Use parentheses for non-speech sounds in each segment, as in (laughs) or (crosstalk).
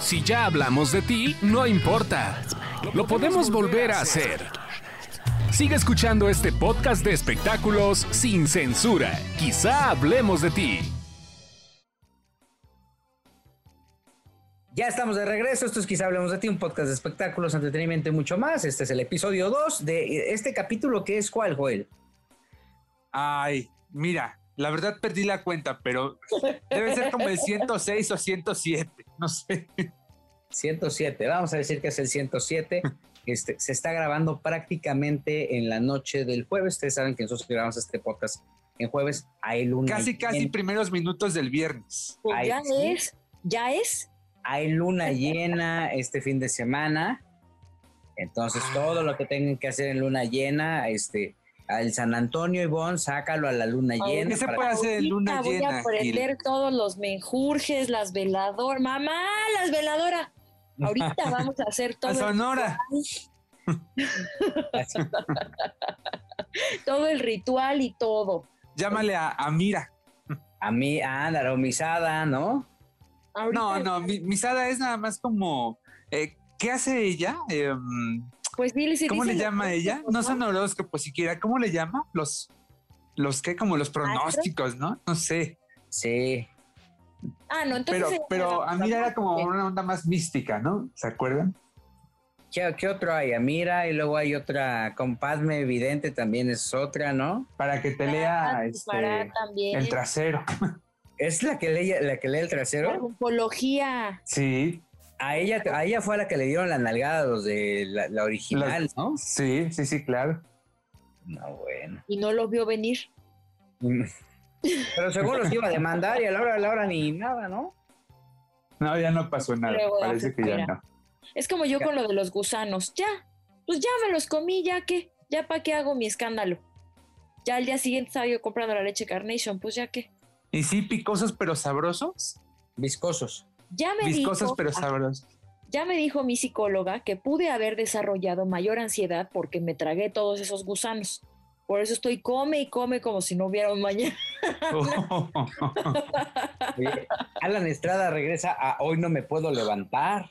Si ya hablamos de ti, no importa. Lo podemos volver a hacer. Sigue escuchando este podcast de espectáculos sin censura. Quizá hablemos de ti. Ya estamos de regreso. Esto es Quizá Hablemos de ti, un podcast de espectáculos, entretenimiento y mucho más. Este es el episodio 2 de este capítulo que es ¿cuál, Joel? Ay, mira, la verdad perdí la cuenta, pero debe ser como el 106 o 107, no sé. 107, vamos a decir que es el 107. (laughs) Este, se está grabando prácticamente en la noche del jueves. Ustedes saben que nosotros grabamos este podcast en jueves. Hay luna. Casi, casi primeros minutos del viernes. Pues ya es, ya es. Hay luna (laughs) llena este fin de semana. Entonces, todo lo que tengan que hacer en luna llena, este, al San Antonio Ivonne, sácalo a la luna llena. ¿Qué se puede hacer en luna Voy llena? a prender todos los menjurjes, las veladoras. Mamá, las veladoras. Ahorita (laughs) vamos a hacer todo. A Sonora. (laughs) todo el ritual y todo. Llámale a, a Mira. A mí, a Ándalo, misada, ¿no? Ahorita No, no, mi- Misada es nada más como. eh, ¿Qué hace ella? Em, Pues dile si ¿Cómo le llama ella? No son horóscopos siquiera. ¿Cómo le llama? Los. Los que, como los pronósticos, ¿no? No sé. Sí. Ah, no, entonces. Pero, pero a mí era como una onda más mística, ¿no? ¿Se acuerdan? ¿Qué, qué otro hay? Amira y luego hay otra, compadme evidente también es otra, ¿no? Para que te lea Ah, este, para también. el trasero. (laughs) ¿Es la que lee, la que lee el La trasero? rumfología. Sí, A ella, a ella fue a la que le dieron la nalgada a los de la, la original, Las- ¿no? sí, sí, sí, claro. No, bueno. Y no lo vio venir. Pero seguro los iba a demandar y a la hora de la hora ni nada, ¿no? No, ya no pasó nada. Luego da Parece que ya no. Es como yo con lo de los gusanos. Ya, pues ya me los comí, ya que, ya para qué hago mi escándalo. Ya al día siguiente estaba yo comprando la leche Carnation, pues ya que. Y sí, picosos pero sabrosos. Viscosos. Ya me dijo, pero sabrosos. ya me dijo mi psicóloga que pude haber desarrollado mayor ansiedad porque me tragué todos esos gusanos. Por eso estoy come y come como si no hubiera un mañana. (laughs) Alan Estrada regresa a Hoy no me puedo levantar.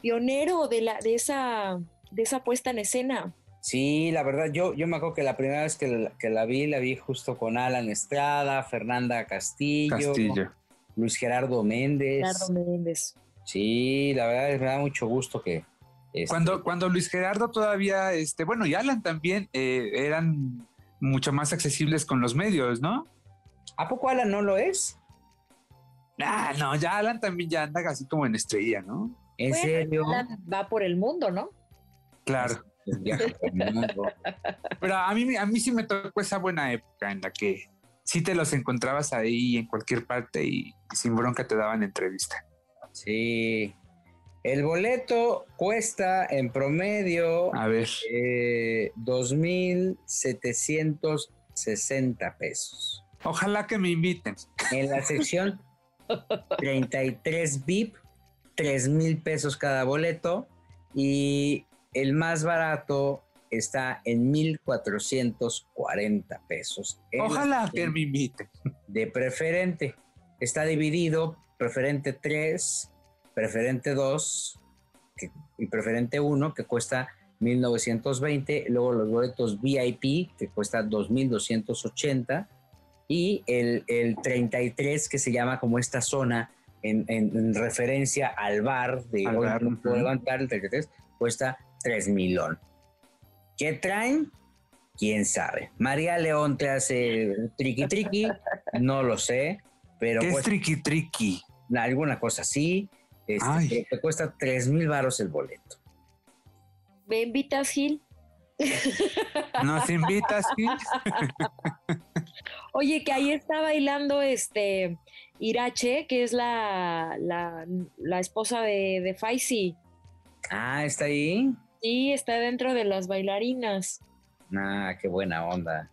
Pionero de la, de esa, de esa puesta en escena. Sí, la verdad, yo, yo me acuerdo que la primera vez que la, que la vi, la vi justo con Alan Estrada, Fernanda Castillo, Castillo. Luis Gerardo Méndez. Gerardo Méndez. Sí, la verdad me da mucho gusto que... este, Cuando, cuando Luis Gerardo todavía, este, bueno, y Alan también eh, eran mucho más accesibles con los medios, ¿no? ¿A poco Alan no lo es? Ah, no, ya Alan también ya anda así como en estrella, ¿no? ¿En Bueno, serio? Alan Va por el mundo, ¿no? Claro. Viaja por el mundo. (laughs) Pero a mí, a mí sí me tocó esa buena época en la que sí te los encontrabas ahí en cualquier parte y sin bronca te daban entrevista. Sí. El boleto cuesta en promedio A ver. eh, 2.760 pesos. Ojalá que me inviten. En la sección 33 VIP, 3 mil pesos cada boleto. Y el más barato está en 1,440 pesos. Ojalá que me inviten. De preferente. Está dividido preferente 3, preferente 2 que- y preferente 1, que cuesta 1920. Luego los boletos VIP, que cuesta 2280. Y el, el 33, que se llama como esta zona en, en- en referencia al bar de Al hoy bar, no puedo ujú. levantar, el 33, cuesta 3 milón. ¿Qué traen? ¿Quién sabe? María León te hace triqui triqui, no lo sé, pero ¿Qué es triqui triqui? alguna cosa así. este, pero te cuesta 3 mil varos el boleto. ¿Me invitas, Gil? (laughs) ¿Nos invitas? Gil? (laughs) Oye, que ahí está bailando este Irache, que es la, la, la esposa de, de Faisy. Ah, está ahí. Sí, está dentro de las bailarinas. Ah, qué buena onda.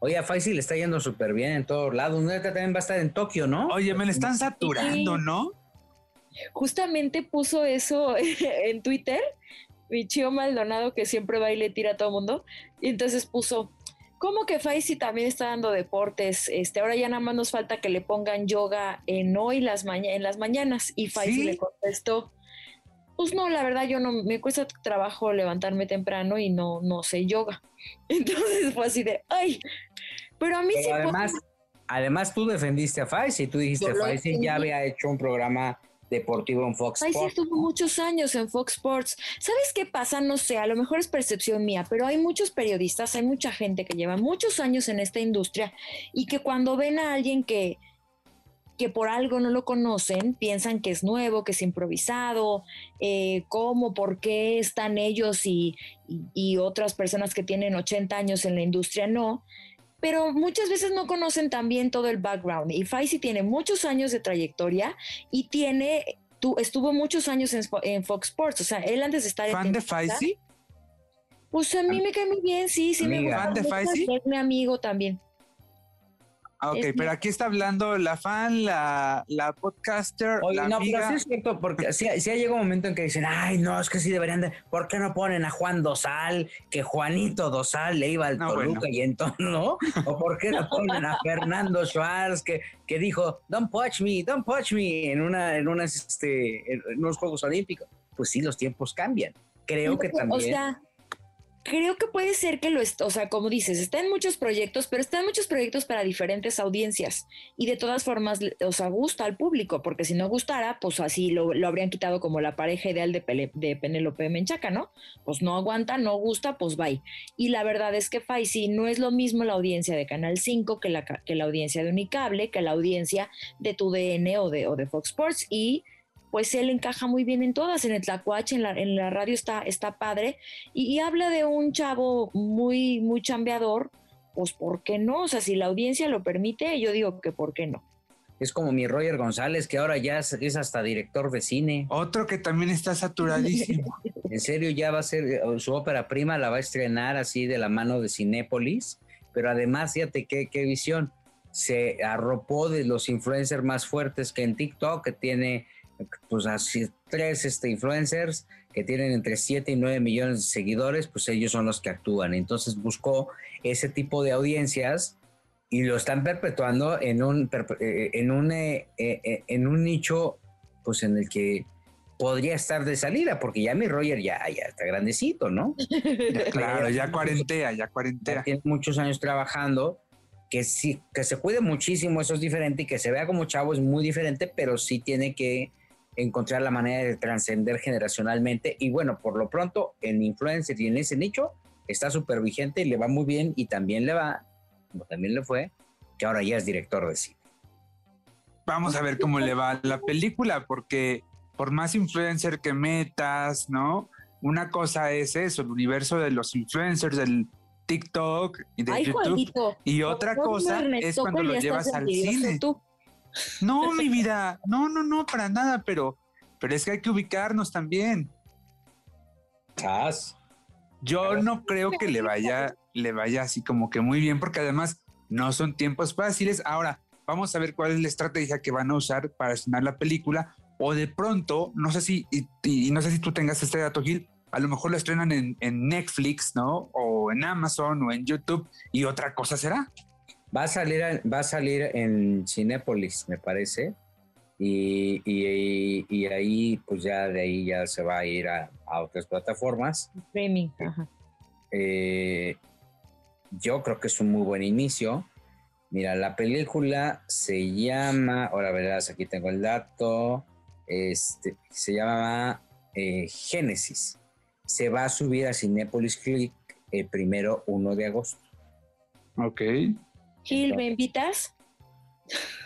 Oye, a Faisy le está yendo súper bien en todos lados. También va a estar en Tokio, ¿no? Oye, me le están saturando, ¿no? Justamente puso eso (laughs) en Twitter, mi chío Maldonado, que siempre baila y tira a todo mundo. Y entonces puso, ¿Cómo que Faisy también está dando deportes? Este, ahora ya nada más nos falta que le pongan yoga en hoy las maña en las mañanas. Y Faisy ¿Sí? le contestó, pues no, la verdad yo no, me cuesta trabajo levantarme temprano y no, no sé yoga. (laughs) Entonces fue así de, ay, pero a mí Pero sí fue- además, además tú defendiste a Faisy, tú dijiste Faisy ya había hecho un programa deportivo en Fox Faisy Sports. estuvo muchos años en Fox Sports. ¿Sabes qué pasa? No sé, a lo mejor es percepción mía, pero hay muchos periodistas, hay mucha gente que lleva muchos años en esta industria y que cuando ven a alguien que, que por algo no lo conocen, piensan que es nuevo, que es improvisado, eh, cómo, por qué están ellos y, y- y otras personas que tienen 80 años en la industria no. Pero muchas veces no conocen también todo el background. Y Faisy tiene muchos años de trayectoria y tiene, tu, estuvo muchos años en, Fox Sports. O sea, él antes de estar en ¿Fan de Faisy? Pues a mí me cae muy bien, sí, sí me gusta. ¿Fan de Faisy? Es mi amigo también. Ah, ok, Es pero mi- aquí está hablando la fan, la, la podcaster, Oye, la no, pero amiga. sí es cierto, porque sí, sí ha llegado un momento en que dicen, ay, no, es que sí deberían de, ¿por qué no ponen a Juan Dosal, que Juanito Dosal le iba al No, Toluca bueno. y entonces, (laughs) ¿no? ¿O por qué no ponen a Fernando Schwartz, que, que dijo, don't touch me, don't touch me, en, una, en, unas, este, en unos Juegos Olímpicos? Pues sí, los tiempos cambian. Creo que O también. sea, creo que puede ser que lo o sea, como dices, está en muchos proyectos, pero está en muchos proyectos para diferentes audiencias y de todas formas, o sea, gusta al público, porque si no gustara, pues así lo, lo habrían quitado como la pareja ideal de, Pele- de Penélope Menchaca, ¿no? Pues no aguanta, no gusta, pues bye. Y la verdad es que Faisy no es lo mismo la audiencia de Canal 5 que la, que la audiencia de Unicable, que la audiencia de TUDN o de, o de Fox Sports y pues él encaja muy bien en todas, en el Tlacuache, en la, en la radio está, está padre, y, y habla de un chavo muy, muy chambeador, pues ¿por qué no? O sea, si la audiencia lo permite, yo digo que ¿por qué no? Es como mi Roger González, que ahora ya es, es hasta director de cine. Otro que también está saturadísimo. (laughs) En serio, ya va a ser eh, su ópera prima, la va a estrenar así de la mano de Cinépolis, pero además, fíjate qué, qué visión. Se arropó de los influencers más fuertes que en TikTok, que tiene pues así tres este, influencers que tienen entre 7 y 9 millones de seguidores, pues ellos son los que actúan. Entonces buscó ese tipo de audiencias y lo están perpetuando en un, perpe- eh, en un, eh, eh, en un nicho pues en el que podría estar de salida, porque ya mi Roger ya, ya está grandecito, ¿no? (laughs) claro, ya cuarentea, ya Ya cuarentea. tiene muchos años trabajando, que sí, que se cuide muchísimo, eso es diferente, y que se vea como chavo es muy diferente, pero sí tiene que encontrar la manera de trascender generacionalmente. Y bueno, por lo pronto, en influencer y en ese nicho, está súper vigente y le va muy bien, y también le va, como también le fue, que ahora ya es director de cine. Vamos a ver cómo le va a la película, porque por más influencer que metas, ¿no? Una cosa es eso, el universo de los influencers, del TikTok y de Ay, YouTube. Juanito. Y otra cosa Ernesto, es cuando ¿cuál lo llevas al cine. No, (laughs) mi vida, no, no, no, para nada, pero, pero es que hay que ubicarnos también. Yo no creo que le vaya, (laughs) le vaya así como que muy bien, porque además no son tiempos fáciles. Ahora, vamos a ver cuál es la estrategia que van a usar para estrenar la película. O de pronto, no sé si, y, y no sé si tú tengas este dato, Gil, a lo mejor lo estrenan en, en Netflix, ¿no? O en Amazon o en YouTube, y otra cosa será. Va a salir, a- va a salir en Cinépolis, me parece. Y, y- y ahí, pues ya de ahí ya se va a ir a, a otras plataformas. Streaming, ajá. Eh, yo creo que es un muy buen inicio. Mira, la película se llama, ahora verás, aquí tengo el dato, este, se llama eh, Génesis. Se va a subir a Cinépolis Click el primero 1 de agosto. Ok. Gil, ¿me invitas?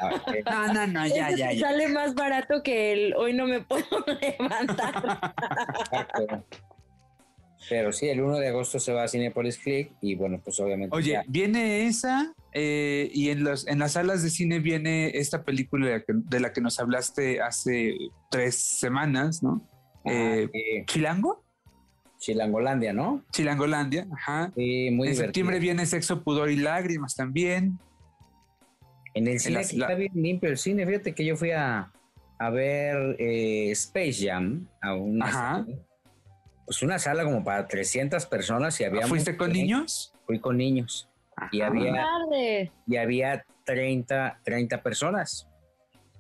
Ah, eh, No, no, no, ya, ya, ya. Sale más barato que el hoy no me puedo (laughs) levantar. Exacto. Pero sí, el 1 de agosto se va a Cinepolis Click y bueno, pues obviamente. Oye, ya- viene esa eh, y en, los, en las salas de cine viene esta película de la que, de la que nos hablaste hace tres semanas, ¿no? ah, eh, eh, ¿Chilango? Chilangolandia, ¿no? Chilangolandia, ajá. Sí, muy en divertido. septiembre viene Sexo, Pudor y Lágrimas también. En el cine las- aquí la- está bien limpio el cine. Fíjate que yo fui a, a ver eh, Space Jam a una, Ajá. sala, pues una sala como para 300 personas y había ¿Fuiste mucha con gente. niños? Fui con niños. y había, y había 30, 30 personas.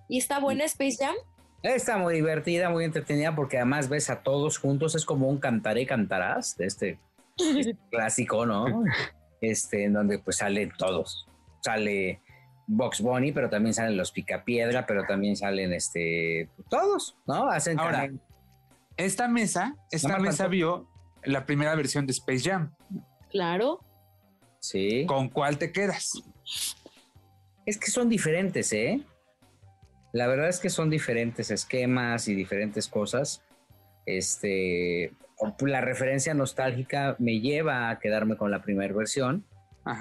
¿Y está buena Space Jam? Está muy divertida, muy entretenida, porque además ves a todos juntos, es como un cantaré cantarás de este (laughs) clásico, ¿no? Este, en donde pues salen todos. Sale Box Bunny, pero también salen los Picapiedra, pero también salen este todos, ¿no? Hacen Ahora, esta mesa, esta mesa vio la primera versión de Space Jam. Claro. Sí. ¿Con cuál te quedas? Es que son diferentes, ¿eh? La verdad es que son diferentes esquemas y diferentes cosas. Este, la referencia nostálgica me lleva a quedarme con la primera versión,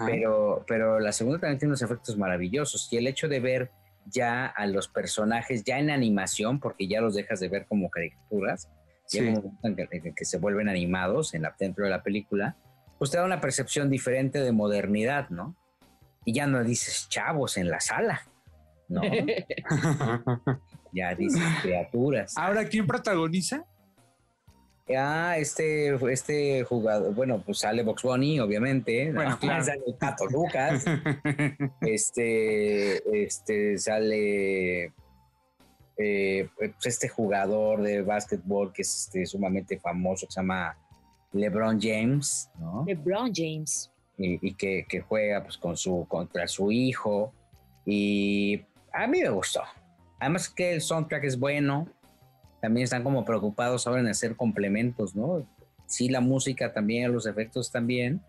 pero, pero la segunda también tiene unos efectos maravillosos y el hecho de ver ya a los personajes ya en animación, porque ya los dejas de ver como caricaturas, que, se vuelven animados en la, dentro de la película, pues te da una percepción diferente de modernidad, ¿no? Y ya no dices chavos en la sala, ¿no? (laughs) ya dices criaturas. Ahora, ¿quién protagoniza? Ah, este, este jugador, bueno, pues sale Box Bunny, obviamente. Bueno, (laughs) claro. Sale Pato Lucas. (laughs) este, este, sale eh, pues este jugador de básquetbol que es este, sumamente famoso, que se llama LeBron James, ¿no? LeBron James. Y, que, juega pues con su, contra su hijo. Y a mí me gustó. Además que el soundtrack es bueno. También están como preocupados ahora en hacer complementos, ¿no? Sí, la música también, los efectos también,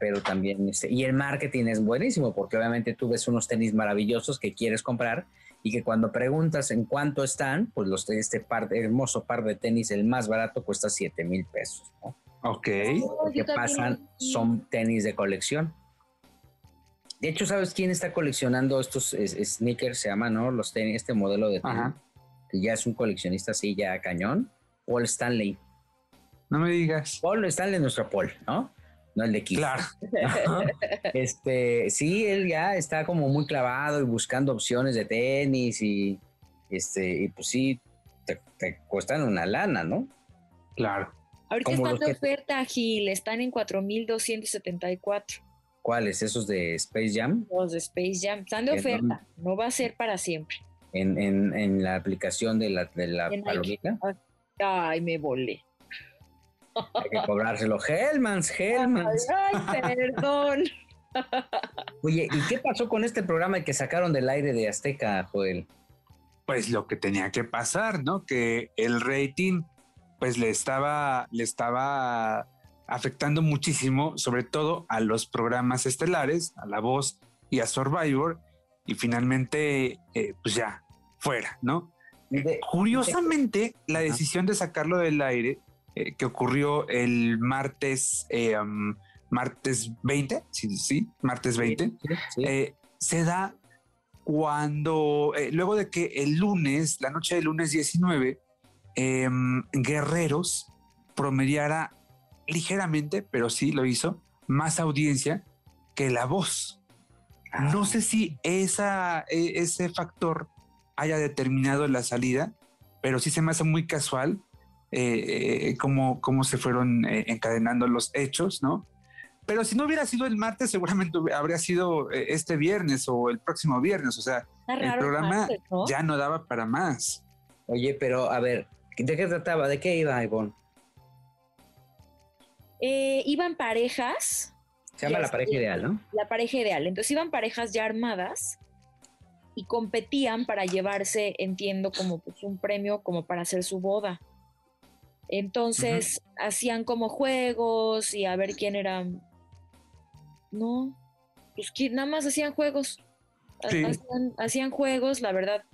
pero también, este, y el marketing es buenísimo, porque obviamente tú ves unos tenis maravillosos que quieres comprar y que cuando preguntas en cuánto están, pues los este par, hermoso par de tenis, el más barato cuesta 7 mil pesos, ¿no? Ok. Lo que pasan son tenis de colección. De hecho, ¿sabes quién está coleccionando estos sneakers? Se llama, ¿no? Los tenis, este modelo de tenis, que ya es un coleccionista así ya cañón. Paul Stanley. No me digas. Paul Stanley, nuestro Paul, ¿no? no el de Kiss. Claro. (laughs) este, sí, él ya está como muy clavado y buscando opciones de tenis y este, y pues sí, te, cuestan una lana, ¿no? Claro. Ahorita están de oferta, Gil, están en 4.274. ¿Cuáles? ¿Esos de Space Jam? Los de Space Jam, están de oferta, no va a ser para siempre. En, en, en la aplicación de la, de la palomita. Ay, me volé. Hay que cobrárselo. Hellmans, Hellmans. Ay, perdón. (laughs) Oye, ¿y qué pasó con este programa que sacaron del aire de Azteca, Joel? Pues lo que tenía que pasar, ¿no? Que el rating, pues le estaba, le estaba afectando muchísimo, sobre todo a los programas estelares, a La Voz y a Survivor, y finalmente, eh, pues ya, fuera, ¿no? Curiosamente, la decisión de sacarlo del aire eh, que ocurrió el martes, eh, martes 20, sí, sí, martes 20, eh, se da cuando, luego de que el lunes, la noche del lunes 19, em, Guerreros promediara ligeramente, pero sí lo hizo, más audiencia que la voz. No sé si esa, e, ese factor haya determinado la salida, pero sí se me hace muy casual eh, cómo, cómo, se fueron eh, encadenando los hechos, ¿no? Pero si no hubiera sido el martes, seguramente habría sido eh, este viernes o el próximo viernes. O sea, el programa ya no daba para más. Oye, pero a ver, ¿de qué trataba? ¿De qué iba, Ivonne? Iban parejas. Se llama la pareja ideal, ¿no? La pareja ideal. Entonces iban parejas ya armadas y competían para llevarse, entiendo, como pues, un premio como para hacer su boda. Entonces hacían como juegos y a ver quién era. No, pues nada más hacían juegos. Hacían, juegos, la verdad,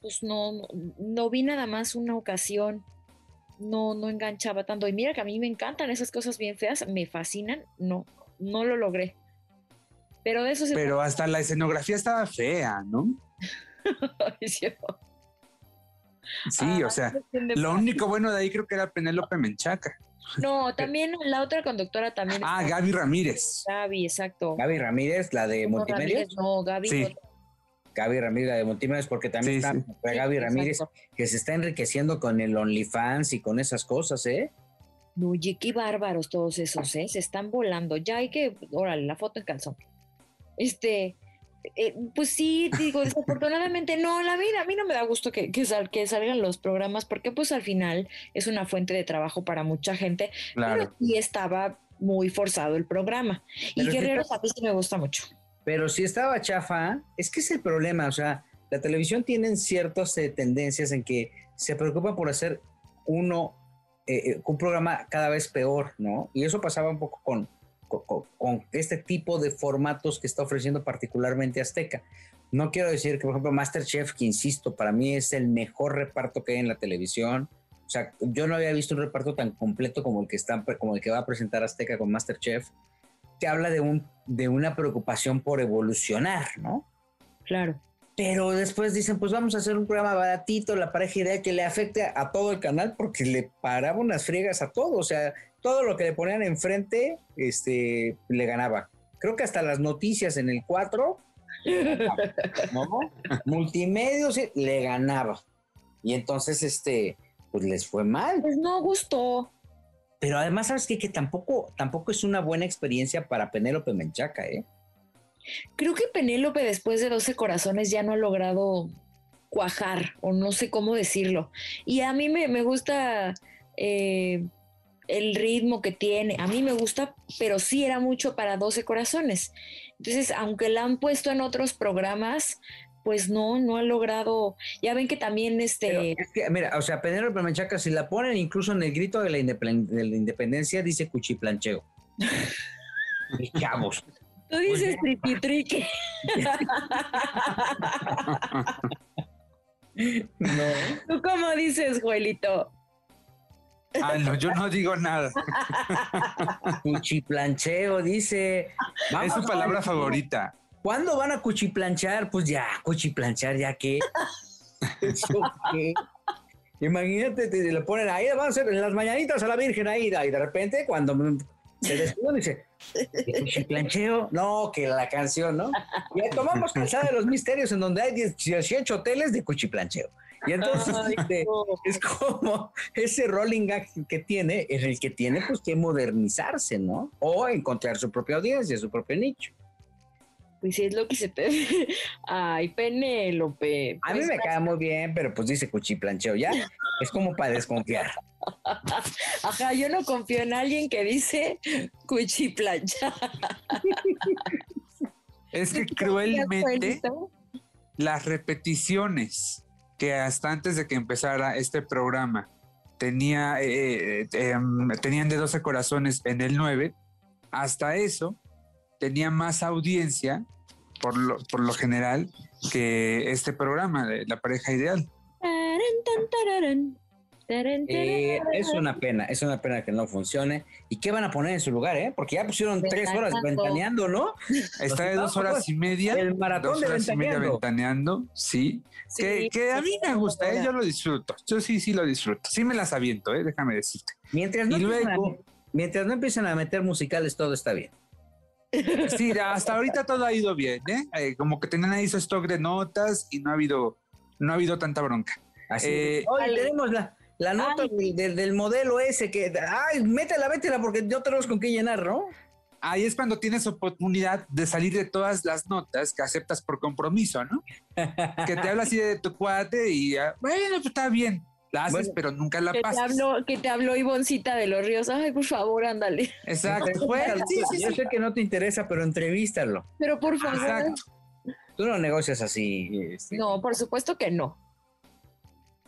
pues no, no vi nada más una ocasión. No, no enganchaba tanto. Y mira que a mí me encantan esas cosas bien feas, me fascinan. No, no lo logré. Pero de eso Pero hasta la escenografía estaba fea, ¿no? (laughs) Sí, o sea, lo único bueno de ahí creo que era Penélope Menchaca. No, (laughs) también la otra conductora también. Ah, Gaby Ramírez. Gaby, exacto. Gaby Ramírez, la de Multimedia. no, Gaby. Sí. Gaby Ramírez, la de porque también está Gaby Ramírez, que se está enriqueciendo con el OnlyFans y con esas cosas, ¿eh? No, oye, qué bárbaros todos esos, ¿eh? Se están volando. Ya hay que, órale, la foto en calzón. Este, eh, pues sí, digo, (laughs) desafortunadamente no, la vida, a mí no me da gusto que, que, que, salgan los programas porque pues al final es una fuente de trabajo para mucha gente, claro. pero sí estaba muy forzado el programa. y Guerrero a mí sí me gusta mucho. Pero si estaba chafa, es que es el problema, o sea, la televisión tiene ciertas eh, tendencias en que se preocupa por hacer uno, eh, un programa cada vez peor, ¿no? Y eso pasaba un poco con, este tipo de formatos que está ofreciendo particularmente Azteca. No quiero decir que, por ejemplo, Masterchef, que insisto, para mí es el mejor reparto que hay en la televisión. O sea, yo no había visto un reparto tan completo como el que, está, como el que va a presentar Azteca con Masterchef, que habla de, un, de una preocupación por evolucionar, ¿no? Claro. Pero después dicen, pues vamos a hacer un programa baratito, la pareja ideal, que le afecte a todo el canal porque le paraba unas friegas a todo. O sea, todo lo que le ponían enfrente, este, le ganaba. Creo que hasta las noticias en el 4, ¿no? (laughs) multimedios, le ganaba. Y entonces, este, pues les fue mal. Pues no gustó. Pero además, ¿sabes qué? Que tampoco, tampoco es una buena experiencia para Penélope Menchaca, ¿eh? Creo que Penélope después de 12 corazones ya no ha logrado cuajar, o no sé cómo decirlo. Y a mí me, me gusta eh, el ritmo que tiene. A mí me gusta, pero sí era mucho para 12 corazones. Entonces, aunque la han puesto en otros programas, pues no, no ha logrado. Ya ven que también este. mira, o sea, Penélope Menchaca, si la ponen incluso en el grito de la, independencia, dice cuchiplancheo. Chavos. Tú dices triqui no. ¿Tú cómo dices, Joelito? Ah, no, yo no digo nada. Cuchiplancheo, dice. es su palabra favorita. ¿Cuándo van a cuchiplanchar? Pues ya, cuchiplanchar, ya que. (laughs) Imagínate, te le ponen ahí, van a hacer las mañanitas a la Virgen ahí, y de repente cuando se despiden dice, cuchiplancheo? No, que la canción, ¿no? Y tomamos Calzada de los Misterios en donde hay 18 hoteles de cuchiplancheo. Y entonces este, es como ese rolling gag que tiene, es el que tiene pues que modernizarse, ¿no? O encontrar su propia audiencia, su propio nicho. Pues sí, es lo que se te... (laughs) Ay, Penélope. A mí pues me cae muy bien, pero pues dice cuchiplancheo, ya. Es como para desconfiar. (laughs) Ajá, yo no confío en alguien que dice (laughs) cuchiplancha. Es que cruelmente las repeticiones que hasta antes de que empezara este programa tenía, eh, eh, em, tenían de 12 corazones en el 9, hasta eso tenía más audiencia por lo, por lo general que este programa de La pareja ideal. Eh, es una pena, es una pena que no funcione. ¿Y qué van a poner en su lugar, eh? Porque ya pusieron tres horas ventaneando, ¿no? Está de dos horas y media. El maratón dos horas y media ventaneando, sí. que, a mí me gusta, ¿eh? yo lo disfruto. Yo sí, sí lo disfruto. Sí me las aviento, ¿eh? déjame decirte. Mientras no, y luego, mientras no empiezan a meter musicales, todo está bien. Sí, hasta ahorita todo ha ido bien, ¿eh? ¿eh? como que tenían ahí su stock de notas y no ha habido, no ha habido tanta bronca. Así. Eh, Hoy tenemos la, la nota del, modelo ese que, ay, métela, métela porque no tenemos con qué llenar, ¿no? Ahí es cuando tienes oportunidad de salir de todas las notas que aceptas por compromiso, ¿no? que te habla así de tu cuate y, bueno, pues está bien, la haces, pero nunca la pasas. Te habló, que te habló Ivoncita de los Ríos, ay, por favor, ándale. Exacto. Yo sé que no te interesa, pero entrevístalo. Pero por favor. Exacto. Tú no negocias así. Este. No, por supuesto que no.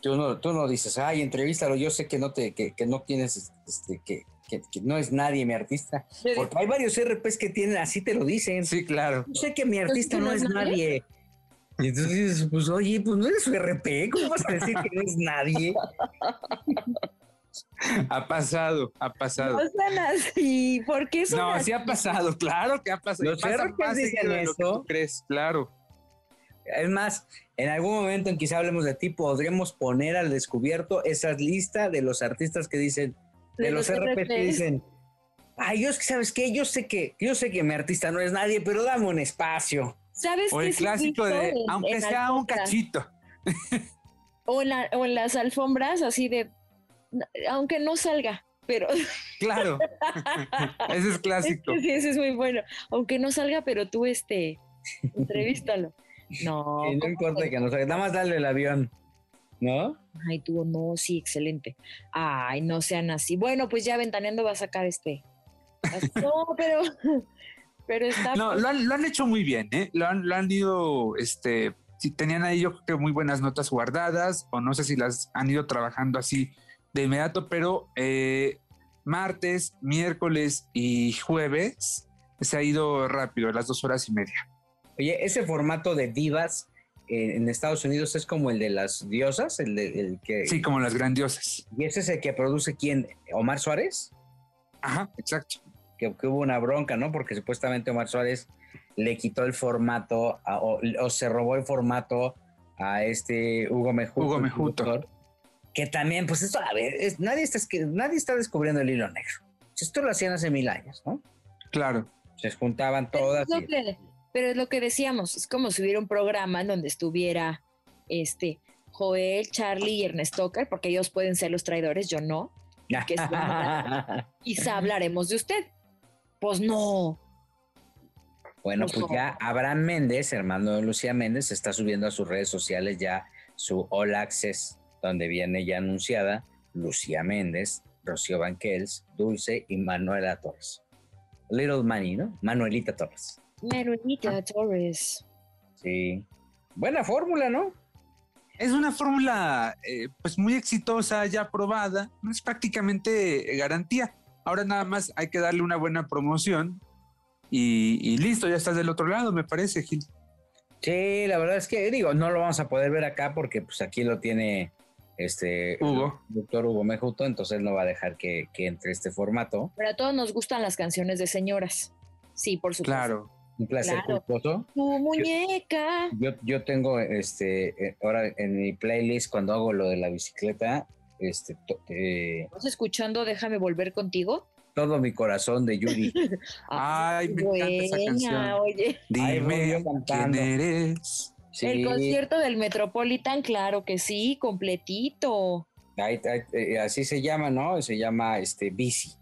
Tú no, tú no dices, ay, entrevístalo, yo sé que no te, que, que no tienes, este, que, que, no es nadie mi artista. Porque hay varios RPs que tienen, así te lo dicen. Sí, claro. Yo sé que mi artista no es nadie. Y entonces dices, pues oye, pues no eres su RP, ¿cómo vas a decir que no es nadie? (laughs) Ha pasado, ha pasado. No son así, ¿por qué son No, sí ha pasado, claro que ha pasado. Los RPs dicen eso. crees, claro. Es más, en algún momento en quizá hablemos de ti, podremos poner al descubierto esa lista de los artistas que dicen, de, los, RP que dicen, ay, yo sabes qué, yo sé que, yo sé que mi artista no es nadie, pero dame un espacio. ¿Sabes o el clásico de, aunque sea un cachito. O en, o en las alfombras, así de, aunque no salga, pero (laughs) Claro. ese es clásico. sí, ese es muy bueno. Aunque no salga, pero tú este, entrevístalo. No. (laughs) Y no ¿cómo importa que- que no salga, nada más dale el avión, ¿no? Ay, tú, no, sí, excelente. Ay, no sean así. Bueno, pues ya Ventaneando va a sacar este. (laughs) No, pero, pero está. No, lo han, lo han hecho muy bien, ¿eh? Lo han, lo han ido, este, si tenían ahí yo creo que muy buenas notas guardadas, o no sé si las han ido trabajando así de inmediato, pero eh, martes, miércoles y jueves se ha ido rápido, las dos horas y media. Oye, ese formato de divas eh, en Estados Unidos es como el de las diosas, el, de, el que... Sí, como las grandiosas. Y ese es el que produce quién, Omar Suárez, Ajá, exacto. Que, que hubo una bronca, ¿no? Porque supuestamente Omar Suárez le quitó el formato a- o, o se robó el formato a este Hugo Mejuto. Hugo Mejuto. Que también, pues esto, a ver, es- nadie, está, es que nadie está descubriendo el hilo negro. Esto lo hacían hace mil años, ¿no? Claro. Se juntaban Pero todas. es, lo y- que, pero es lo que decíamos, es como si hubiera un programa en donde estuviera este Joel, Charlie y Ernest Tucker, porque ellos pueden ser los traidores, yo no. que (laughs) Quizá hablaremos de usted. Pues no. Bueno, Pues pues no. ya Abraham Méndez, hermano de Lucía Méndez, está subiendo a sus redes sociales ya su All Access, donde viene ya anunciada Lucía Méndez, Rocío Banquels, Dulce y Manuela Torres. Little Manny, ¿no? Manuelita Torres. Manuelita Torres. Sí. Buena fórmula, ¿no? Es una fórmula eh, pues muy exitosa, ya probada, no es prácticamente garantía. Ahora nada más hay que darle una buena promoción y, y listo, ya estás del otro lado, me parece, Gil. Sí, la verdad es que digo, no lo vamos a poder ver acá porque pues aquí lo tiene este Hugo. el doctor Hugo Mejuto, entonces él no va a dejar que, que entre este formato. Pero a todos nos gustan las canciones de señoras. Sí, por supuesto. Claro. Un placer Claro. culposo. Tu muñeca. Yo, yo tengo este eh, ahora en mi playlist cuando hago lo de la bicicleta, este to- eh, ¿Estás escuchando Déjame volver contigo? todo mi corazón de Yuri. (laughs) Ay, me encanta esa buena, canción. Oye, Ay, voy Dime yo quién eres. Sí, el concierto del Metropolitan, claro que sí, completito. ahí- ahí, eh, así se llama, ¿no? Se llama este bici,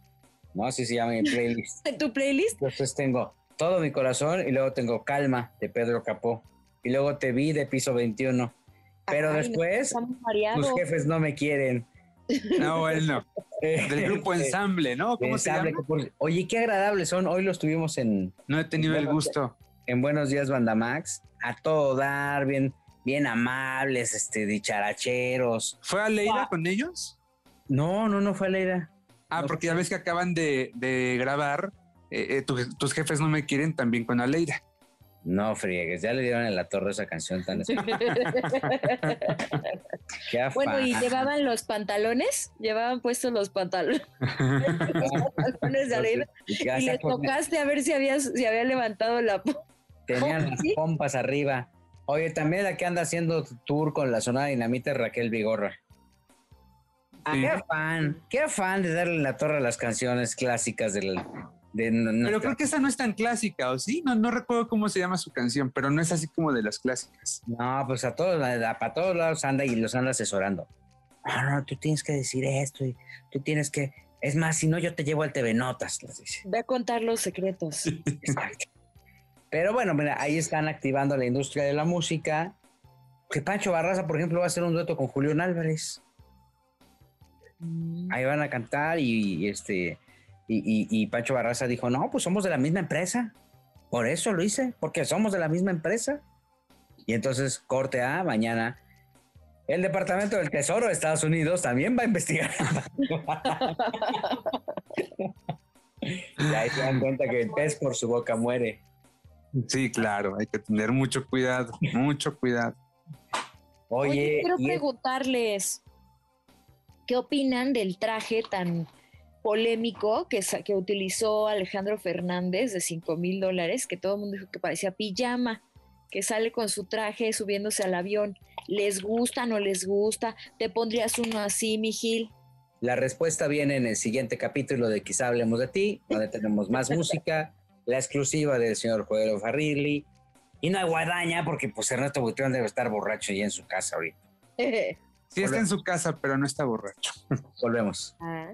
¿no? Así se llama mi playlist. ¿En (laughs) tu playlist? Entonces tengo todo mi corazón y luego tengo Calma de Pedro Capó y luego Te vi de Piso 21. Pero Ay, después tus jefes no me quieren. No, bueno, (laughs) del grupo Este, Ensamble, ¿no? ¿Cómo se Ensamble, llama? que por- Oye, qué agradables son. Hoy los tuvimos en, No he tenido el gusto. en Buenos Días Bandamax. A todo dar, bien, bien amables, este, dicharacheros. ¿Fue a Leira con ellos? No, no, no fue Leira. Ah, No, porque ya ves que acaban de, de grabar eh, eh, tu- tus jefes no me quieren también con Aleida. No friegues, ya le dieron en la torre esa canción tan especial. (laughs) Qué afán. bueno, ¿y llevaban los pantalones? ¿Llevaban puestos los pantalones, los (laughs) pantalones de Aleida? Y les con- tocaste a ver si había, si había levantado la... Tenían las pompas arriba. Oye, también la que anda haciendo tour con la zona dinamita es Raquel Vigorra. Ah, Sí. Qué afán, qué afán de darle en la torre a las canciones clásicas del, de Pero creo que esa no es tan clásica, ¿o sí? No, no recuerdo cómo se llama su canción, pero no es así como de las clásicas. No, pues a todos, a- para todos lados anda y los anda asesorando. No, no, tú tienes que decir esto y tú tienes que. Es más, si no, yo te llevo al TV Notas, les dice. Ve a contar los secretos. (laughs) Exacto. Pero bueno, mira, ahí están activando la industria de la música. Que Pancho Barraza, por ejemplo, va a hacer un dueto con Julián Álvarez. Mm. Ahí van a cantar y, y este. Y, y- y Pancho Barraza dijo: No, pues somos de la misma empresa. Por eso lo hice, porque somos de la misma empresa. Y entonces, corte A, mañana. El Departamento del Tesoro de Estados Unidos también va a investigar. (laughs) y ahí se dan cuenta que el pez por su boca muere. Sí, claro, hay que tener mucho cuidado, mucho cuidado. Oye, Oye, quiero preguntarles, ¿qué opinan del traje tan polémico que, que utilizó Alejandro Fernández de 5 mil dólares, que todo el mundo dijo que parecía pijama, que sale con su traje subiéndose al avión? ¿Les gusta, no les gusta? ¿Te pondrías uno así, mi Gil? La respuesta viene en el siguiente capítulo de Quizá hablemos de ti, donde tenemos más (laughs) música, la exclusiva del señor Joel Farrilli. Y no hay guadaña porque pues Ernesto Buitrón debe estar borracho ya en su casa ahorita. (laughs) Sí está en su casa, pero no está borracho. Volvemos. Ah.